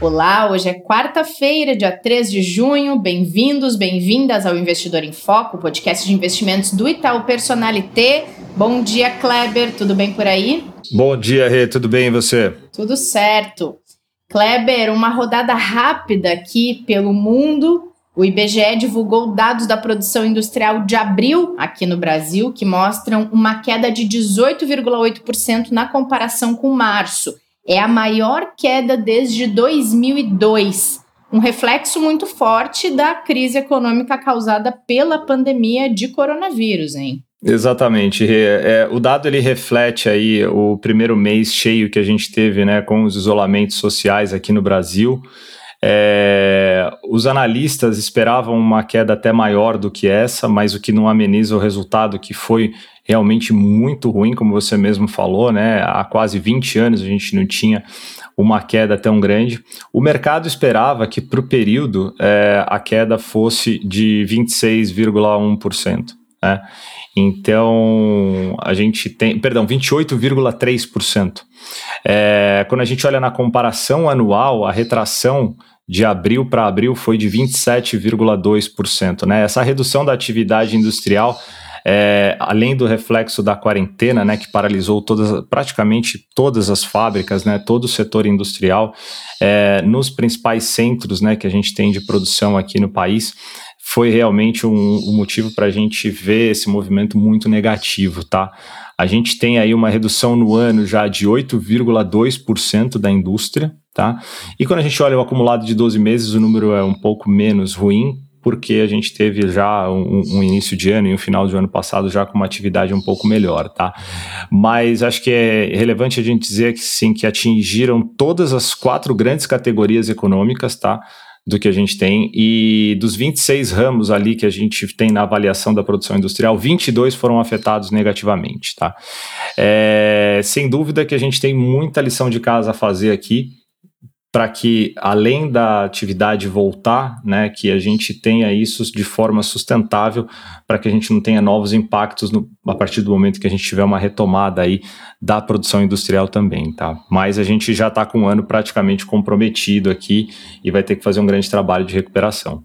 Olá, hoje é quarta-feira, dia 3 de junho. Bem-vindos, bem-vindas ao Investidor em Foco, podcast de investimentos do Itaú Personalité. Bom dia, Kleber, tudo bem por aí? Bom dia, Rê, tudo bem e você? Tudo certo. Kleber, uma rodada rápida aqui pelo mundo. O IBGE divulgou dados da produção industrial de abril aqui no Brasil, que mostram uma queda de 18,8% na comparação com março. É a maior queda desde 2002, um reflexo muito forte da crise econômica causada pela pandemia de coronavírus, hein? Exatamente. É, o dado ele reflete aí o primeiro mês cheio que a gente teve, né, com os isolamentos sociais aqui no Brasil. É, os analistas esperavam uma queda até maior do que essa, mas o que não ameniza o resultado que foi realmente muito ruim, como você mesmo falou, né? Há quase 20 anos a gente não tinha uma queda tão grande. O mercado esperava que para o período é, a queda fosse de 26,1%. Né? Então, a gente tem, perdão, 28,3%. É, quando a gente olha na comparação anual, a retração de abril para abril foi de 27,2%. Né? Essa redução da atividade industrial, é, além do reflexo da quarentena, né, que paralisou todas, praticamente todas as fábricas, né, todo o setor industrial, é, nos principais centros né, que a gente tem de produção aqui no país, foi realmente um, um motivo para a gente ver esse movimento muito negativo, tá? A gente tem aí uma redução no ano já de 8,2% da indústria, tá? E quando a gente olha o acumulado de 12 meses, o número é um pouco menos ruim, porque a gente teve já um, um, início de ano e um final de ano passado já com uma atividade um pouco melhor, tá? Mas acho que é relevante a gente dizer que sim, que atingiram todas as quatro grandes categorias econômicas, tá? do que a gente tem. E dos 26 ramos ali que a gente tem na avaliação da produção industrial, 22 foram afetados negativamente, tá? É, sem dúvida que a gente tem muita lição de casa a fazer aqui para que, além da atividade voltar, né, que a gente tenha isso de forma sustentável, para que a gente não tenha novos impactos no, a partir do momento que a gente tiver uma retomada aí da produção industrial também, tá? Mas a gente já está com um ano praticamente comprometido aqui e vai ter que fazer um grande trabalho de recuperação.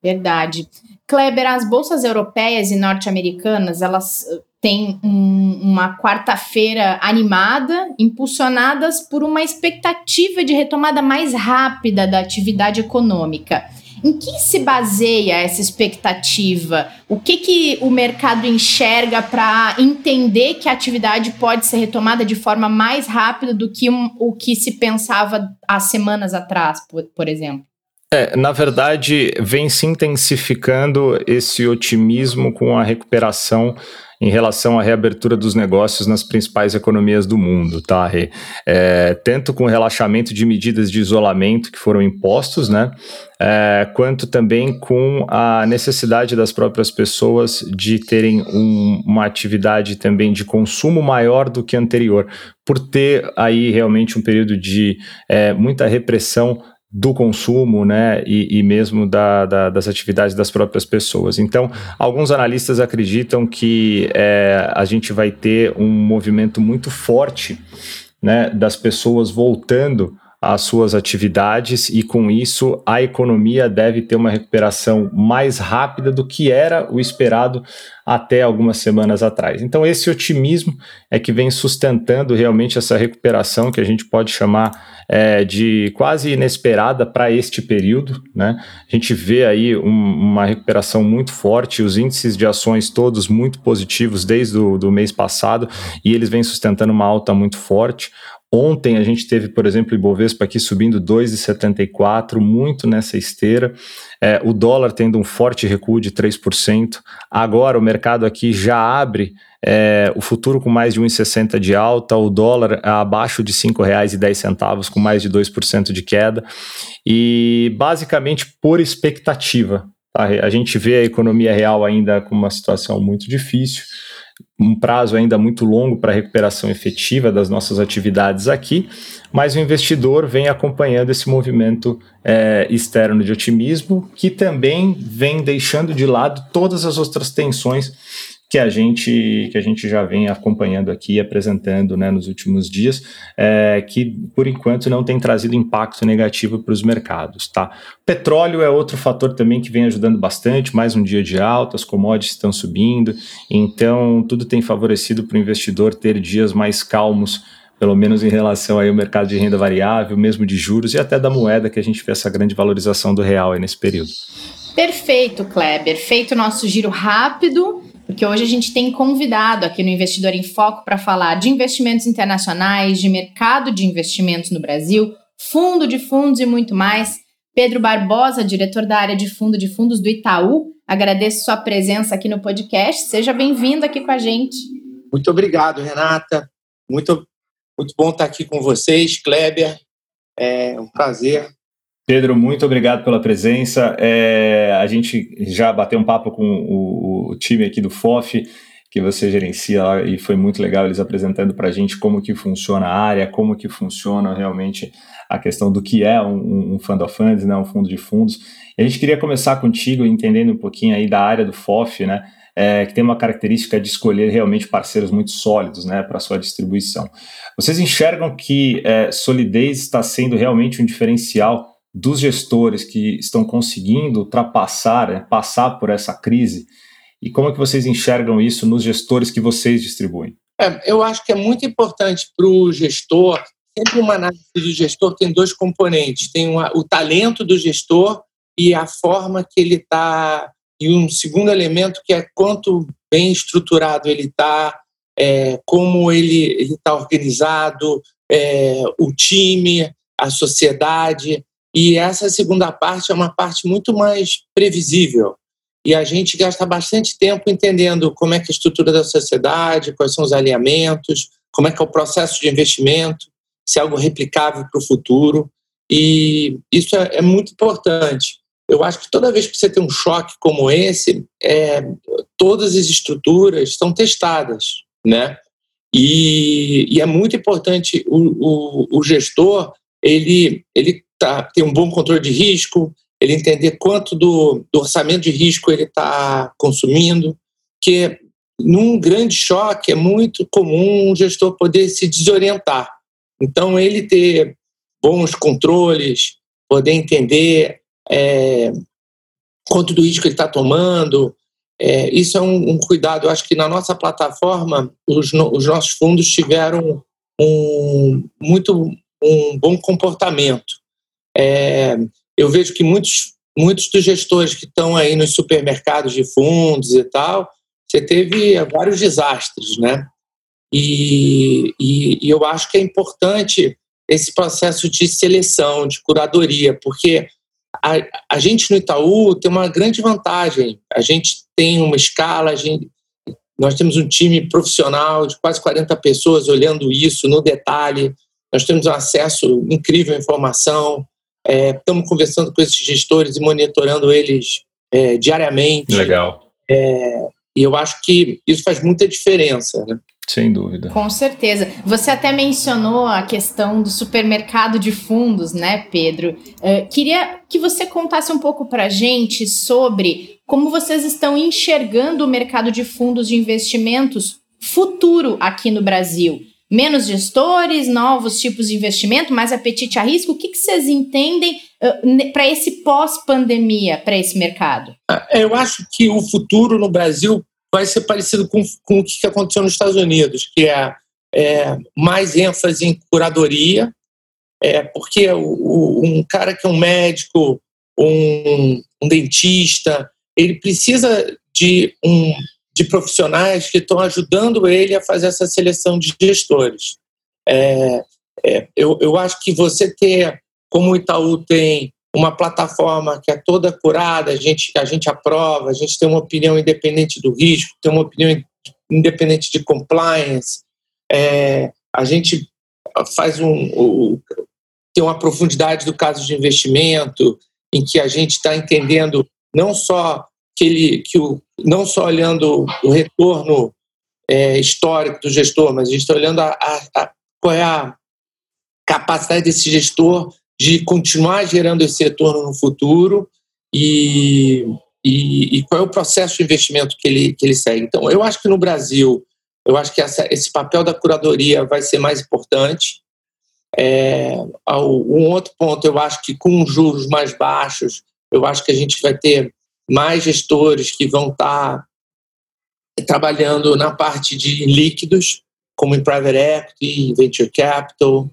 Verdade. Kleber, as bolsas europeias e norte-americanas, elas tem um, uma quarta-feira animada, impulsionadas por uma expectativa de retomada mais rápida da atividade econômica. Em que se baseia essa expectativa? O que, que o mercado enxerga para entender que a atividade pode ser retomada de forma mais rápida do que um, o que se pensava há semanas atrás, por, por exemplo? É, na verdade, vem se intensificando esse otimismo com a recuperação em relação à reabertura dos negócios nas principais economias do mundo, tá, Rê? É, tanto com o relaxamento de medidas de isolamento que foram impostos, né? É, quanto também com a necessidade das próprias pessoas de terem um, uma atividade também de consumo maior do que anterior, por ter aí realmente um período de é, muita repressão do consumo, né, e, e mesmo da, da, das atividades das próprias pessoas. Então, alguns analistas acreditam que é, a gente vai ter um movimento muito forte, né, das pessoas voltando às suas atividades e com isso a economia deve ter uma recuperação mais rápida do que era o esperado até algumas semanas atrás. Então esse otimismo é que vem sustentando realmente essa recuperação que a gente pode chamar é, de quase inesperada para este período. Né? A gente vê aí um, uma recuperação muito forte, os índices de ações todos muito positivos desde o do mês passado e eles vêm sustentando uma alta muito forte Ontem a gente teve, por exemplo, o Ibovespa aqui subindo 2,74, muito nessa esteira. É, o dólar tendo um forte recuo de 3%. Agora o mercado aqui já abre é, o futuro com mais de 1,60 de alta, o dólar abaixo de R$ 5,10, com mais de 2% de queda. E basicamente por expectativa. Tá? A gente vê a economia real ainda com uma situação muito difícil um prazo ainda muito longo para recuperação efetiva das nossas atividades aqui, mas o investidor vem acompanhando esse movimento é, externo de otimismo, que também vem deixando de lado todas as outras tensões que a gente que a gente já vem acompanhando aqui, apresentando né, nos últimos dias, é, que por enquanto não tem trazido impacto negativo para os mercados. Tá? Petróleo é outro fator também que vem ajudando bastante, mais um dia de alta, as commodities estão subindo, então tudo tem favorecido para o investidor ter dias mais calmos pelo menos em relação aí ao mercado de renda variável, mesmo de juros e até da moeda, que a gente vê essa grande valorização do real nesse período. Perfeito, Kleber. Feito nosso giro rápido, porque hoje a gente tem convidado aqui no Investidor em Foco para falar de investimentos internacionais, de mercado de investimentos no Brasil, fundo de fundos e muito mais. Pedro Barbosa, diretor da área de fundo de fundos do Itaú, agradeço sua presença aqui no podcast. Seja bem-vindo aqui com a gente. Muito obrigado, Renata. Muito, muito bom estar aqui com vocês, Kleber. É um prazer Pedro, muito obrigado pela presença. É, a gente já bateu um papo com o, o, time aqui do FOF, que você gerencia lá, e foi muito legal eles apresentando para a gente como que funciona a área, como que funciona realmente a questão do que é um, um fund of funds, né, um fundo de fundos. E a gente queria começar contigo entendendo um pouquinho aí da área do FOF, né, é, que tem uma característica de escolher realmente parceiros muito sólidos né, para sua distribuição. Vocês enxergam que é, solidez está sendo realmente um diferencial dos gestores que estão conseguindo ultrapassar, né, passar por essa crise? E como é que vocês enxergam isso nos gestores que vocês distribuem? É, eu acho que é muito importante para o gestor, sempre uma análise de gestor tem dois componentes, tem uma, o talento do gestor e a forma que ele está, e um segundo elemento que é quanto bem estruturado ele está, é, como ele está organizado, é, o time, a sociedade. E essa segunda parte é uma parte muito mais previsível. E a gente gasta bastante tempo entendendo como é que é a estrutura da sociedade, quais são os alinhamentos, como é que é o processo de investimento, se é algo replicável para o futuro. E isso é, é, muito importante. Eu acho que toda vez que você tem um choque como esse, é, todas as estruturas estão testadas, né? E, e é muito importante o, o, o gestor ele, ele tá, ter um bom controle de risco, ele entender quanto do, do orçamento de risco ele está consumindo, que num grande choque é muito comum um gestor poder se desorientar. Então, ele ter bons controles, poder entender é, quanto do risco ele está tomando, é, isso é um, um, cuidado. Eu acho que na nossa plataforma, os, os nossos fundos tiveram um, muito um bom comportamento. É, eu vejo que muitos, muitos dos gestores que estão aí nos supermercados de fundos e tal, você teve vários desastres, né? E, e, e eu acho que é importante esse processo de seleção, de curadoria, porque a, a, gente no Itaú tem uma grande vantagem. A gente tem uma escala, gente, nós temos um time profissional de quase 40 pessoas olhando isso no detalhe. Nós temos um acesso incrível à informação, é, estamos conversando com esses gestores e monitorando eles é, diariamente. Legal. É, e eu acho que isso faz muita diferença. Né? Sem dúvida. Com certeza. Você até mencionou a questão do supermercado de fundos, né, Pedro? Uh, queria que você contasse um pouco para a gente sobre como vocês estão enxergando o mercado de fundos de investimentos futuro aqui no Brasil menos gestores, novos tipos de investimento, mais apetite a risco? O que, que vocês entendem uh, para esse pós-pandemia, para esse mercado? Ah, eu acho que o futuro no Brasil vai ser parecido com, com o que aconteceu nos Estados Unidos, que é, é mais ênfase em curadoria, é, porque o, o, um cara que é um médico, um, um dentista, ele precisa de um de profissionais que estão ajudando ele a fazer essa seleção de gestores. É, é, eu, eu acho que você ter, como o Itaú tem, uma plataforma que é toda curada, a gente, a gente aprova, a gente tem uma opinião independente do risco, tem uma opinião independente de compliance, é, a gente faz um, um, tem uma profundidade do caso de investimento, em que a gente está entendendo não só que ele, que o, não só olhando o retorno é, histórico do gestor, mas a gente está olhando a, a, a, qual é a capacidade desse gestor de continuar gerando esse retorno no futuro e, e, e, qual é o processo de investimento que ele, que ele segue. Então, eu acho que no Brasil, eu acho que essa, esse papel da curadoria vai ser mais importante. É, um outro ponto, eu acho que com juros mais baixos, eu acho que a gente vai ter mais gestores que vão estar tá trabalhando na parte de líquidos, como em private equity, venture capital,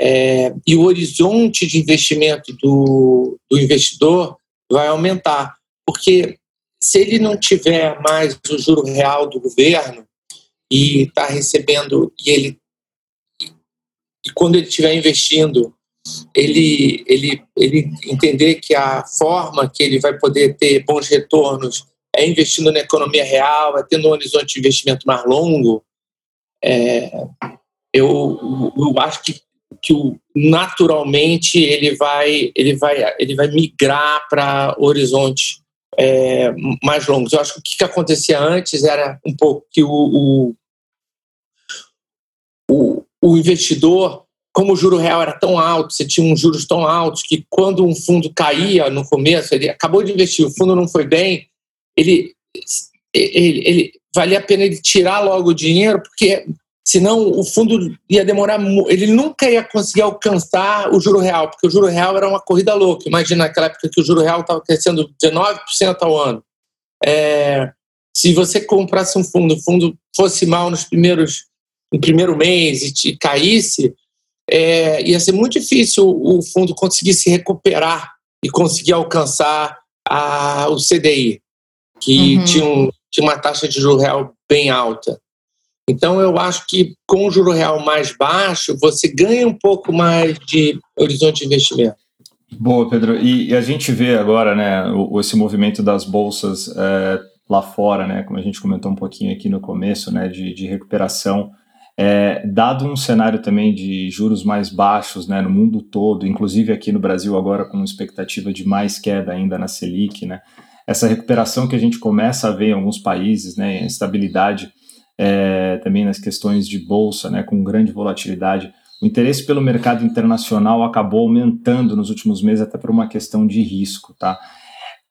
é, e o horizonte de investimento do, do investidor vai aumentar, porque se ele não tiver mais o juro real do governo e está recebendo e ele e quando ele estiver investindo ele ele ele entender que a forma que ele vai poder ter bons retornos é investindo na economia real, é tendo um horizonte de investimento mais longo, é, eu, eu acho que, que naturalmente ele vai, ele vai, ele vai migrar para horizontes é, mais longos. Eu acho que o que acontecia antes era um pouco que o, o, o, o investidor como o juro real era tão alto, você tinha uns juros tão altos que quando um fundo caía no começo, ele acabou de investir, o fundo não foi bem, ele, ele, ele valia a pena ele tirar logo o dinheiro, porque senão o fundo ia demorar, ele nunca ia conseguir alcançar o juro real, porque o juro real era uma corrida louca. Imagina naquela época que o juro real estava crescendo 19% ao ano. É, se você comprasse um fundo, o fundo fosse mal nos primeiros no primeiro mês e te caísse, é, ia ser muito difícil o fundo conseguir se recuperar e conseguir alcançar a, o CDI que uhum. tinha, um, tinha uma taxa de juro real bem alta. Então, eu acho que com o juro real mais baixo, você ganha um pouco mais de horizonte de investimento. Boa, Pedro. E, e a gente vê agora, né, o, esse movimento das bolsas é, lá fora, né, como a gente comentou um pouquinho aqui no começo, né, de, de recuperação. É, dado um cenário também de juros mais baixos né, no mundo todo, inclusive aqui no Brasil agora com expectativa de mais queda ainda na Selic, né, essa recuperação que a gente começa a ver em alguns países, né, estabilidade é, também nas questões de bolsa, né, com grande volatilidade, o interesse pelo mercado internacional acabou aumentando nos últimos meses até por uma questão de risco, tá?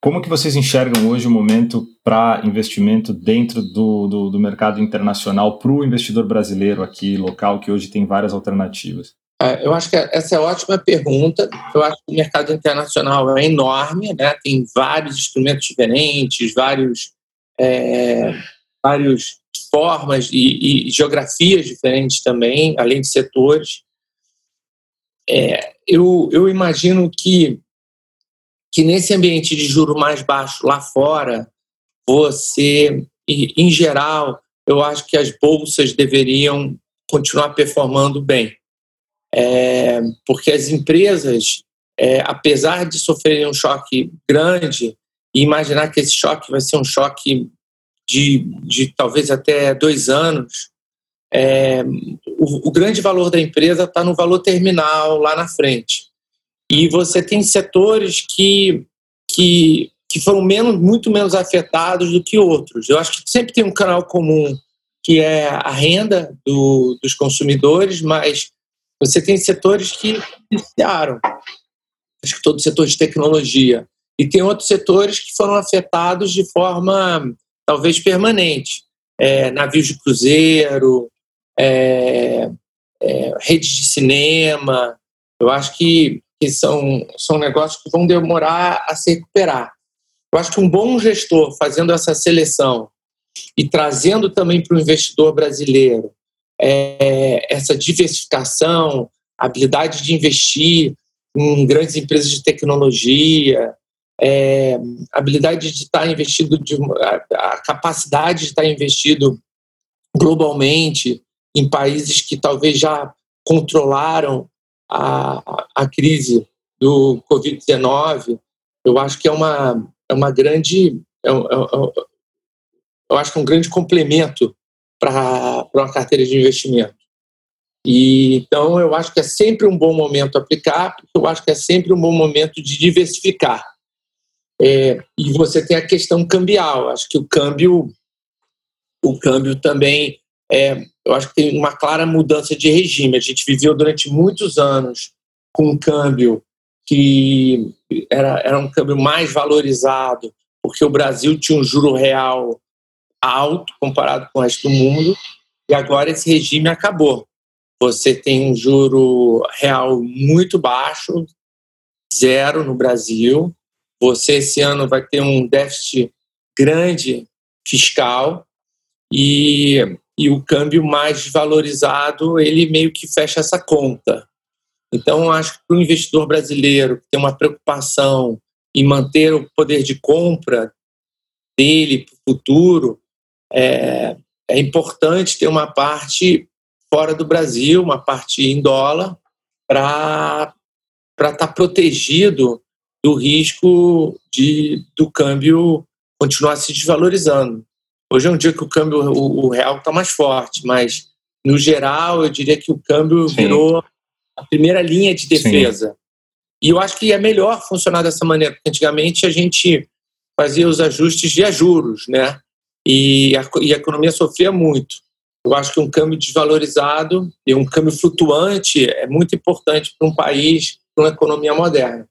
Como que vocês enxergam hoje o momento para investimento dentro do, do, do mercado internacional para o investidor brasileiro aqui, local, que hoje tem várias alternativas? É, eu acho que essa é ótima pergunta. Eu acho que o mercado internacional é enorme, né? tem vários instrumentos diferentes, vários, é, vários formas e, e, geografias diferentes também, além de setores. É, eu, eu imagino que, que nesse ambiente de juro mais baixo lá fora, você, em geral, eu acho que as bolsas deveriam continuar performando bem é, porque as empresas, é, apesar de sofrerem um choque grande, e imaginar que esse choque vai ser um choque de, de talvez até dois anos, é, o, o, grande valor da empresa está no valor terminal lá na frente. E você tem setores que, que, que foram menos, muito menos afetados do que outros. Eu acho que sempre tem um canal comum que é a renda do, dos consumidores, mas você tem setores que iniciaram, acho que todo o setor de tecnologia, e tem outros setores que foram afetados de forma talvez permanente. É, navios de cruzeiro, é, é, redes de cinema, eu acho que, que são, são negócios que vão demorar a se recuperar. Eu acho que um bom gestor fazendo essa seleção e trazendo também para o investidor brasileiro é, essa diversificação, habilidade de investir em grandes empresas de tecnologia, é, habilidade de estar investido, de, a, a capacidade de estar investido globalmente em países que talvez já controlaram a, a crise do Covid-19, eu acho que é uma, é uma grande. É, é, é, eu acho que é um grande complemento para uma carteira de investimento. E, então, eu acho que é sempre um bom momento aplicar, porque eu acho que é sempre um bom momento de diversificar. É, e você tem a questão cambial. Acho que o câmbio, o câmbio também, é, eu acho que tem uma clara mudança de regime. A gente viveu durante muitos anos com um câmbio que era, era um câmbio mais valorizado, porque o Brasil tinha um juro real alto comparado com o resto do mundo, e agora esse regime acabou. Você tem um juro real muito baixo, zero no Brasil. Você esse ano vai ter um déficit grande fiscal e, e o câmbio mais valorizado ele meio que fecha essa conta. Então, acho que para o investidor brasileiro que tem uma preocupação em manter o poder de compra dele para o futuro, é, é importante ter uma parte fora do Brasil, uma parte em dólar, para estar tá protegido do risco de, do câmbio continuar se desvalorizando. Hoje é um dia que o câmbio, o, o real está mais forte, mas no geral eu diria que o câmbio Sim. virou a primeira linha de defesa. Sim. E eu acho que é melhor funcionar dessa maneira, porque antigamente a gente fazia os ajustes de juros, né? E a, e a economia sofria muito. Eu acho que um câmbio desvalorizado e um câmbio flutuante é muito importante para um país, para uma economia moderna.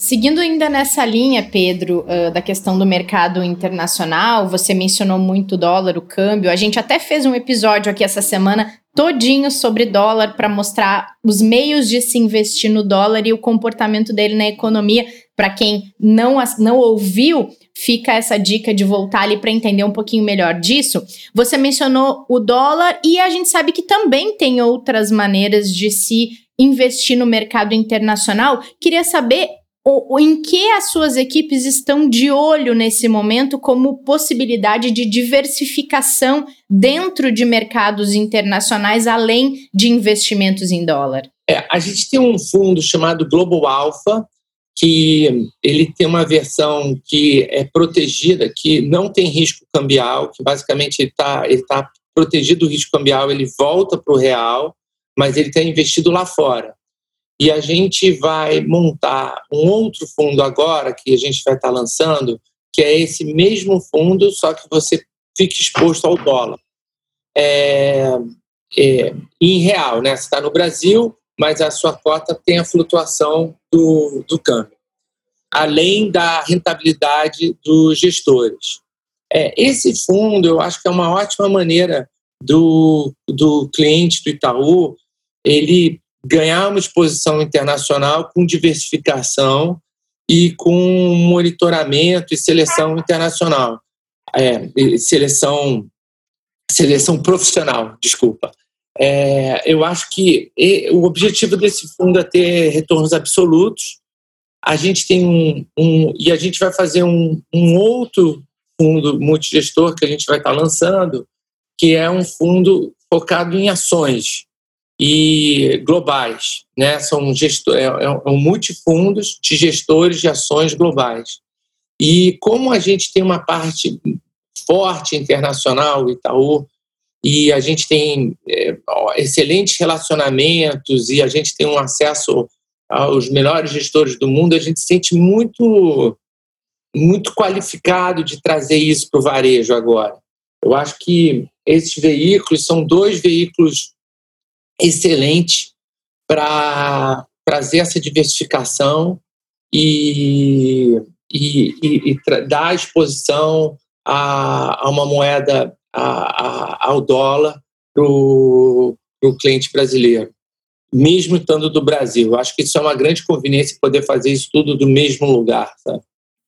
Seguindo ainda nessa linha, Pedro, uh, da questão do mercado internacional, você mencionou muito o dólar, o câmbio. A gente até fez um episódio aqui essa semana todinho sobre dólar para mostrar os meios de se investir no dólar e o comportamento dele na economia. Para quem não, não ouviu, fica essa dica de voltar ali para entender um pouquinho melhor disso. Você mencionou o dólar e a gente sabe que também tem outras maneiras de se investir no mercado internacional. Queria saber o, em que as suas equipes estão de olho nesse momento como possibilidade de diversificação dentro de mercados internacionais, além de investimentos em dólar? É, a gente tem um fundo chamado Global Alpha, que ele tem uma versão que é protegida, que não tem risco cambial, que basicamente está tá protegido do risco cambial, ele volta para o real, mas ele está investido lá fora. E a gente vai montar um outro fundo agora, que a gente vai estar lançando, que é esse mesmo fundo, só que você fica exposto ao dólar. É, é, em real, né? Você está no Brasil, mas a sua cota tem a flutuação do, do câmbio, além da rentabilidade dos gestores. É, esse fundo, eu acho que é uma ótima maneira do, do cliente do Itaú ele ganhar uma exposição internacional com diversificação e com monitoramento e seleção internacional. É, seleção, seleção profissional, desculpa. É, eu acho que o objetivo desse fundo é ter retornos absolutos. A gente tem um, um e a gente vai fazer um, um outro fundo multigestor que a gente vai estar lançando, que é um fundo focado em ações e globais, né? São gestor, é, é um multifundos de gestores de ações globais. E como a gente tem uma parte forte internacional, Itaú, e a gente tem é, excelentes relacionamentos e a gente tem um acesso aos melhores gestores do mundo, a gente se sente muito muito qualificado de trazer isso para o varejo agora. Eu acho que esses veículos são dois veículos excelente para trazer essa diversificação e, e, e, e dar exposição a, a uma moeda, a, a, ao dólar, para o cliente brasileiro, mesmo estando do Brasil. Acho que isso é uma grande conveniência poder fazer isso tudo do mesmo lugar. Sabe?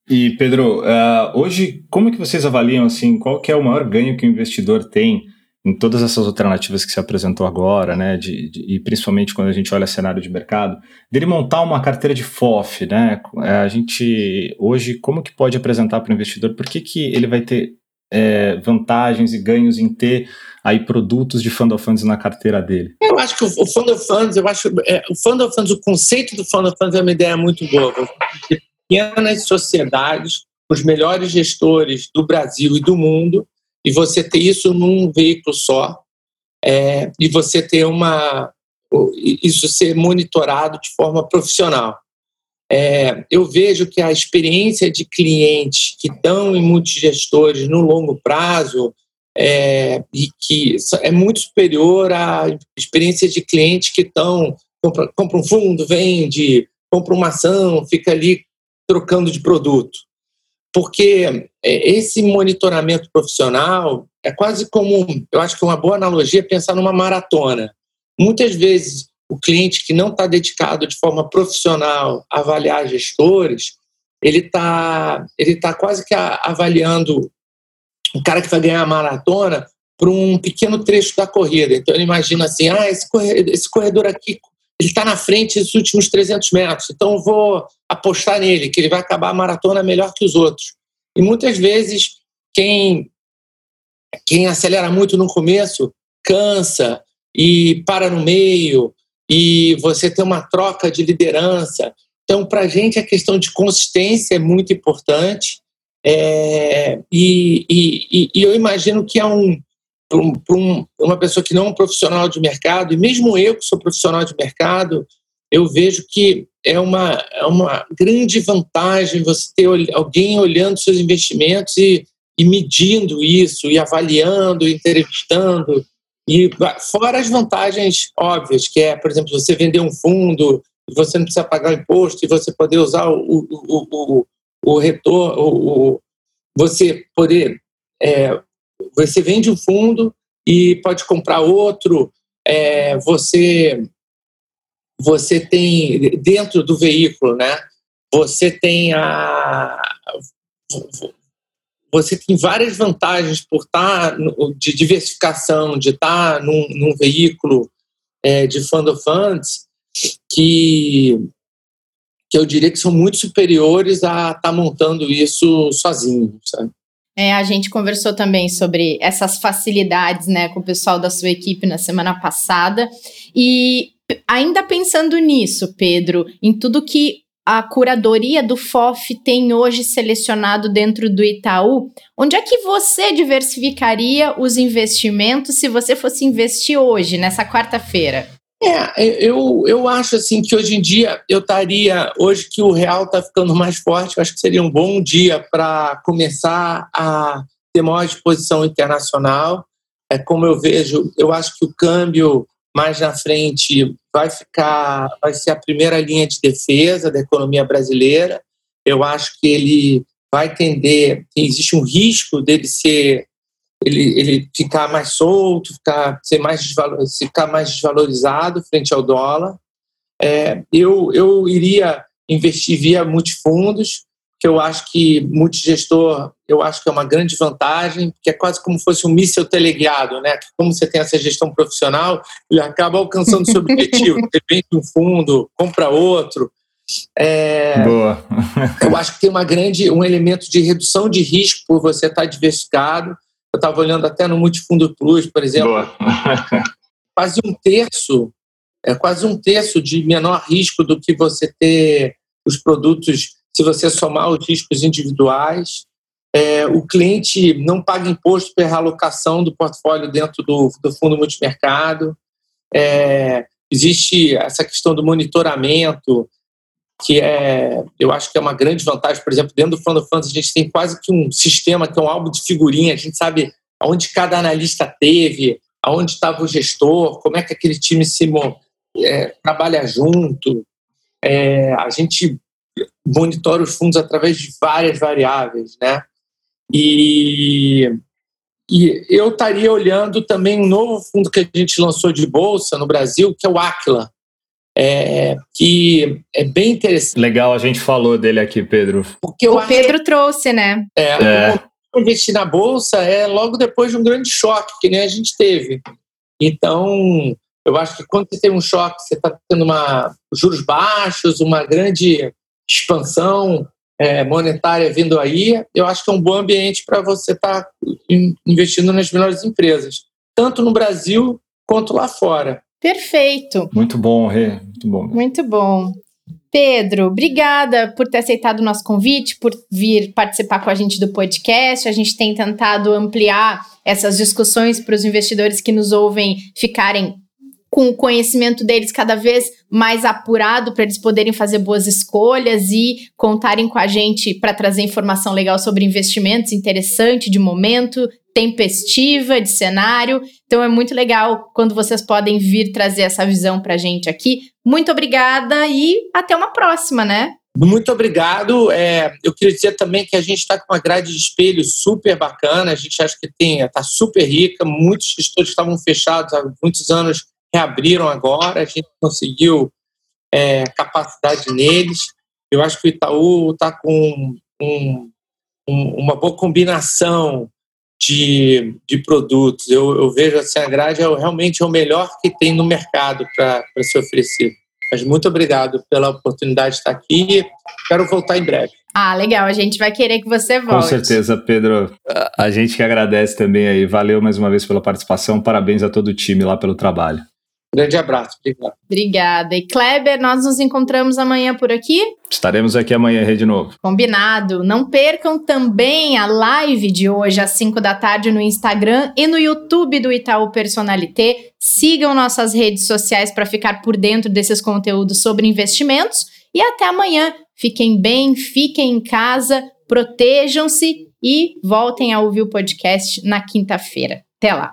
E Pedro, uh, hoje como é que vocês avaliam assim qual que é o maior ganho que o investidor tem em todas essas alternativas que se apresentou agora, né, de, de, e principalmente quando a gente olha cenário de mercado, dele montar uma carteira de FOF, né, é, a gente hoje, como que pode apresentar para o investidor, por que, que ele vai ter é, vantagens e ganhos em ter aí produtos de fund of funds na carteira dele? Eu acho que o, o fund of funds, eu acho é, o fund of funds, o conceito do fund of funds é uma ideia muito boa. Pequenas sociedades, os melhores gestores do Brasil e do mundo, e você ter isso num veículo só, é, e você ter uma isso ser monitorado de forma profissional. É, eu vejo que a experiência de clientes que estão em multigestores no longo prazo é, e que é muito superior à experiência de clientes que estão compra, compra um fundo, vende, compra uma ação, fica ali trocando de produto. Porque esse monitoramento profissional é quase como, eu acho que uma boa analogia é pensar numa maratona. Muitas vezes o cliente que não está dedicado de forma profissional a avaliar gestores, ele está ele tá quase que avaliando o cara que vai ganhar a maratona para um pequeno trecho da corrida. Então ele imagina assim, ah, esse corredor, esse corredor aqui ele está na frente dos últimos 300 metros, então eu vou apostar nele, que ele vai acabar a maratona melhor que os outros. E muitas vezes quem quem acelera muito no começo cansa e para no meio e você tem uma troca de liderança. Então, para a gente, a questão de consistência é muito importante. É, e, e, e, eu imagino que é um, para um, uma pessoa que não é um profissional de mercado, e mesmo eu que sou profissional de mercado, eu vejo que é uma, é uma grande vantagem você ter alguém olhando seus investimentos e, e medindo isso, e avaliando, entrevistando. E fora as vantagens óbvias, que é, por exemplo, você vender um fundo, você não precisa pagar o imposto e você poder usar o, o, o, o retorno, o, você poder. É, você vende um fundo e pode comprar outro, é, você, você tem dentro do veículo, né? Você tem a você tem várias vantagens por estar de diversificação, de estar num, num veículo é, de fund of funds que, que eu diria que são muito superiores a estar montando isso sozinho, sabe? É, a gente conversou também sobre essas facilidades, né, com o pessoal da sua equipe na semana passada. E ainda pensando nisso, Pedro, em tudo que a curadoria do FOF tem hoje selecionado dentro do Itaú, onde é que você diversificaria os investimentos se você fosse investir hoje, nessa quarta-feira? É, eu, eu acho assim que hoje em dia eu estaria, hoje que o real está ficando mais forte, eu acho que seria um bom dia para começar a ter maior exposição internacional. É como eu vejo, eu acho que o câmbio mais na frente vai ficar, vai ser a primeira linha de defesa da economia brasileira. Eu acho que ele vai tender, existe um risco dele ser, ele, ele ficar mais solto, ficar, ser mais ficar mais desvalorizado frente ao dólar. É, eu, eu iria investir via multifundos, que eu acho que multigestor, eu acho que é uma grande vantagem, porque é quase como se fosse um míssil teleguiado, né? Como você tem essa gestão profissional, ele acaba alcançando seu objetivo. Depende de um fundo, compra outro. É, Boa. eu acho que tem uma grande, um elemento de redução de risco por você estar diversificado. Eu estava olhando até no Multifundo Plus, por exemplo. Boa. quase um terço, é quase um terço de menor risco do que você ter os produtos se você somar os riscos individuais. É, o cliente não paga imposto pela alocação do portfólio dentro do, do fundo multimercado. É, existe essa questão do monitoramento, que é, eu acho que é uma grande vantagem. Por exemplo, dentro do Fundo Funds, a gente tem quase que um sistema que é um álbum de figurinha, a gente sabe aonde cada analista teve, aonde estava o gestor, como é que aquele time se é, trabalha junto. É, a gente monitora os fundos através de várias variáveis, né? E, e eu estaria olhando também um novo fundo que a gente lançou de bolsa no Brasil, que é o Aquila, é, que é bem interessante. Legal, a gente falou dele aqui, Pedro. Porque o Pedro trouxe, né? É, é. investir na bolsa é logo depois de um grande choque, que nem a gente teve. Então, eu acho que quando você tem um choque, você está tendo uma juros baixos, uma grande expansão é, monetária vindo aí, eu acho que é um bom ambiente para você estar tá investindo nas melhores empresas. tanto no Brasil quanto lá fora. Perfeito. Muito bom, Rê. Muito bom. Muito bom. Pedro, obrigada por ter aceitado o nosso convite, por vir participar com a gente do podcast. A gente tem tentado ampliar essas discussões para os investidores que nos ouvem ficarem com o conhecimento deles cada vez mais apurado para eles poderem fazer boas escolhas e contarem com a gente para trazer informação legal sobre investimentos interessante de momento, tempestiva, de cenário. Então é muito legal quando vocês podem vir trazer essa visão para a gente aqui. Muito obrigada e até uma próxima, né? Muito obrigado. É, eu queria dizer também que a gente está com uma grade de espelho super bacana. A gente acha que tem, está super rica. Muitos gestores estavam fechados há muitos anos reabriram agora, a gente conseguiu é, capacidade neles. Eu acho que o Itaú está com um, um, uma boa combinação de, de produtos. Eu, eu, vejo assim, a grade é realmente é o melhor que tem no mercado para se oferecer. Mas muito obrigado pela oportunidade de estar aqui. Quero voltar em breve. Ah, legal. A gente vai querer que você volte. Com certeza, Pedro. A gente que agradece também aí. Valeu mais uma vez pela participação. Parabéns a todo o time lá pelo trabalho. Grande abraço, obrigado. Obrigada. E Kleber, nós nos encontramos amanhã por aqui? Estaremos aqui amanhã de novo. Combinado. Não percam também a live de hoje às 5 da tarde no Instagram e no YouTube do Itaú Personalité. Sigam nossas redes sociais para ficar por dentro desses conteúdos sobre investimentos. E até amanhã. Fiquem bem, fiquem em casa, protejam-se e voltem a ouvir o podcast na quinta-feira. Até lá.